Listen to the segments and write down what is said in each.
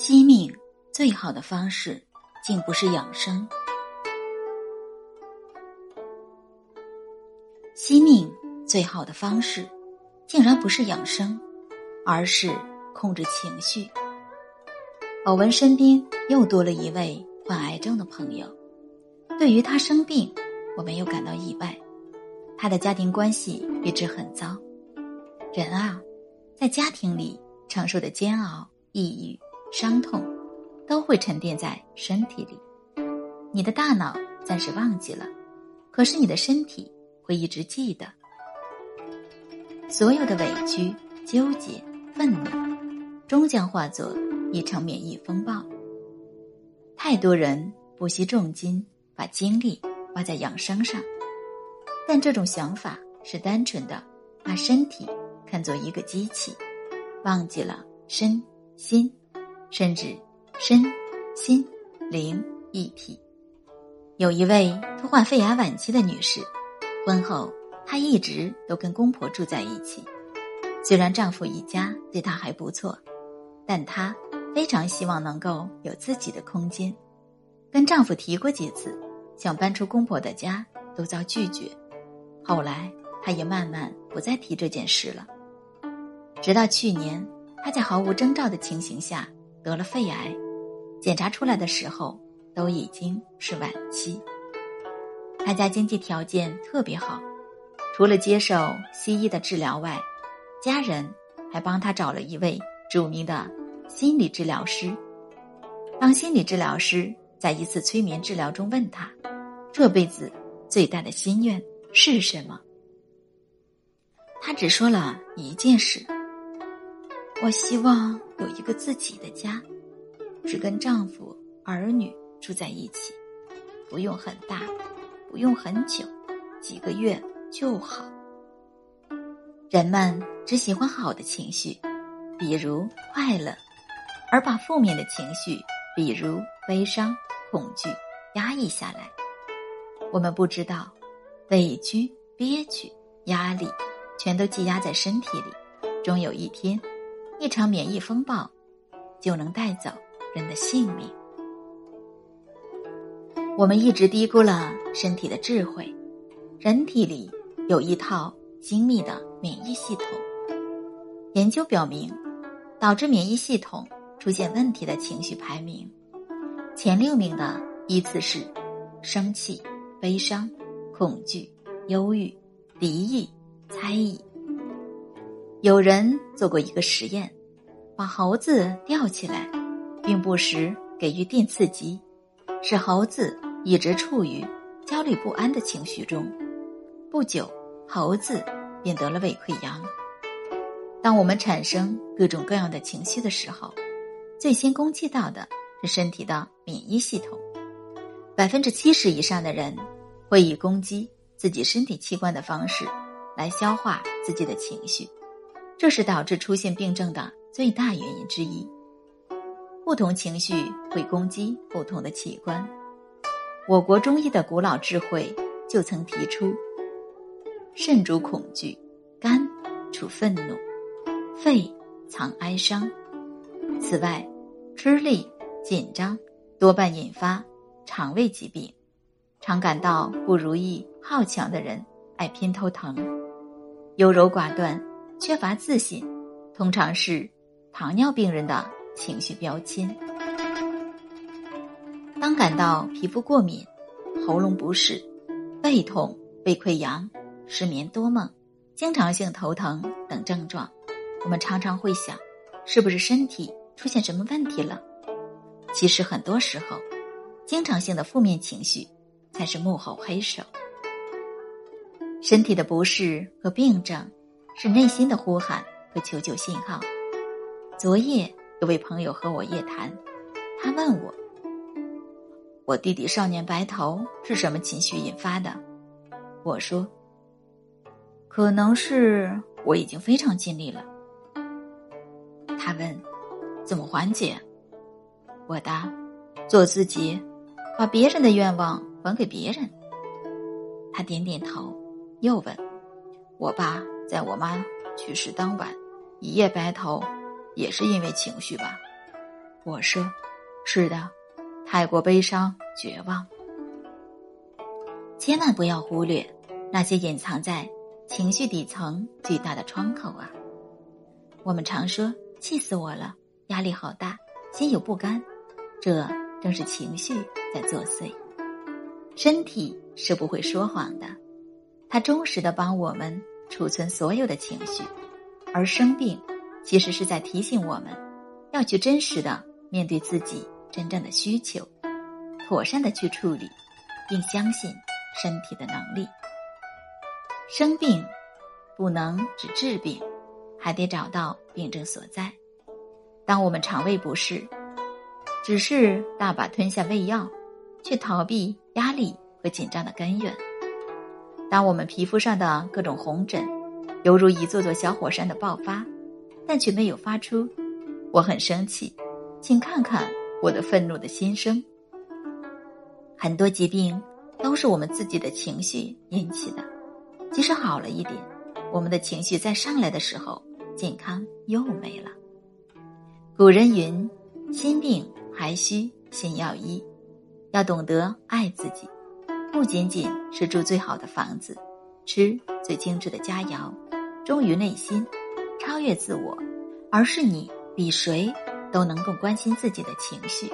惜命最好的方式，竟不是养生。惜命最好的方式，竟然不是养生，而是控制情绪。偶闻身边又多了一位患癌症的朋友，对于他生病，我没有感到意外。他的家庭关系一直很糟。人啊，在家庭里承受的煎熬、抑郁。伤痛都会沉淀在身体里，你的大脑暂时忘记了，可是你的身体会一直记得。所有的委屈、纠结、愤怒，终将化作一场免疫风暴。太多人不惜重金把精力花在养生上，但这种想法是单纯的，把身体看作一个机器，忘记了身心。甚至身、心、灵一体。有一位突患肺癌晚期的女士，婚后她一直都跟公婆住在一起。虽然丈夫一家对她还不错，但她非常希望能够有自己的空间。跟丈夫提过几次，想搬出公婆的家，都遭拒绝。后来，她也慢慢不再提这件事了。直到去年，她在毫无征兆的情形下。得了肺癌，检查出来的时候都已经是晚期。他家经济条件特别好，除了接受西医的治疗外，家人还帮他找了一位著名的心理治疗师。当心理治疗师在一次催眠治疗中问他：“这辈子最大的心愿是什么？”他只说了一件事。我希望有一个自己的家，只跟丈夫、儿女住在一起，不用很大，不用很久，几个月就好。人们只喜欢好的情绪，比如快乐，而把负面的情绪，比如悲伤、恐惧压抑下来。我们不知道，委屈、憋屈、压力，全都积压在身体里，终有一天。一场免疫风暴，就能带走人的性命。我们一直低估了身体的智慧。人体里有一套精密的免疫系统。研究表明，导致免疫系统出现问题的情绪排名，前六名的依次是：生气、悲伤、恐惧、忧郁、敌意、猜疑。有人做过一个实验，把猴子吊起来，并不时给予电刺激，使猴子一直处于焦虑不安的情绪中。不久，猴子便得了胃溃疡。当我们产生各种各样的情绪的时候，最先攻击到的是身体的免疫系统。百分之七十以上的人会以攻击自己身体器官的方式来消化自己的情绪。这是导致出现病症的最大原因之一。不同情绪会攻击不同的器官。我国中医的古老智慧就曾提出：肾主恐惧，肝处愤怒，肺藏哀伤。此外，吃力、紧张多半引发肠胃疾病。常感到不如意、好强的人爱偏头疼，优柔寡断。缺乏自信，通常是糖尿病人的情绪标签。当感到皮肤过敏、喉咙不适、背痛、胃溃疡、失眠多梦、经常性头疼等症状，我们常常会想，是不是身体出现什么问题了？其实很多时候，经常性的负面情绪才是幕后黑手。身体的不适和病症。是内心的呼喊和求救信号。昨夜有位朋友和我夜谈，他问我：“我弟弟少年白头是什么情绪引发的？”我说：“可能是我已经非常尽力了。”他问：“怎么缓解？”我答：“做自己，把别人的愿望还给别人。”他点点头，又问：“我爸？”在我妈去世当晚，一夜白头，也是因为情绪吧。我说：“是的，太过悲伤、绝望。千万不要忽略那些隐藏在情绪底层巨大的窗口啊！我们常说气死我了，压力好大，心有不甘，这正是情绪在作祟。身体是不会说谎的，它忠实的帮我们储存所有的情绪，而生病其实是在提醒我们，要去真实的。”面对自己真正的需求，妥善的去处理，并相信身体的能力。生病不能只治病，还得找到病症所在。当我们肠胃不适，只是大把吞下胃药，去逃避压力和紧张的根源。当我们皮肤上的各种红疹，犹如一座座小火山的爆发，但却没有发出“我很生气”。请看看我的愤怒的心声。很多疾病都是我们自己的情绪引起的，即使好了一点，我们的情绪再上来的时候，健康又没了。古人云：“心病还需心药医。”要懂得爱自己，不仅仅是住最好的房子，吃最精致的佳肴，忠于内心，超越自我，而是你比谁。都能够关心自己的情绪，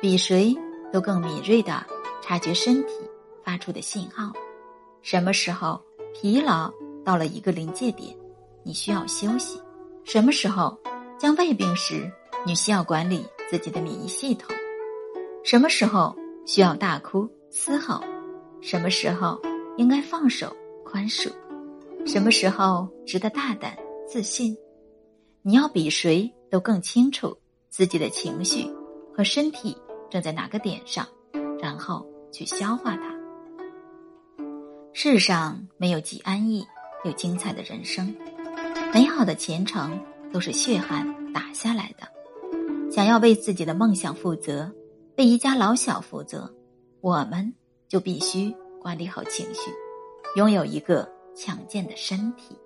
比谁都更敏锐的察觉身体发出的信号。什么时候疲劳到了一个临界点，你需要休息；什么时候将胃病时，你需要管理自己的免疫系统；什么时候需要大哭嘶吼；什么时候应该放手宽恕；什么时候值得大胆自信。你要比谁都更清楚。自己的情绪和身体正在哪个点上，然后去消化它。世上没有既安逸又精彩的人生，美好的前程都是血汗打下来的。想要为自己的梦想负责，为一家老小负责，我们就必须管理好情绪，拥有一个强健的身体。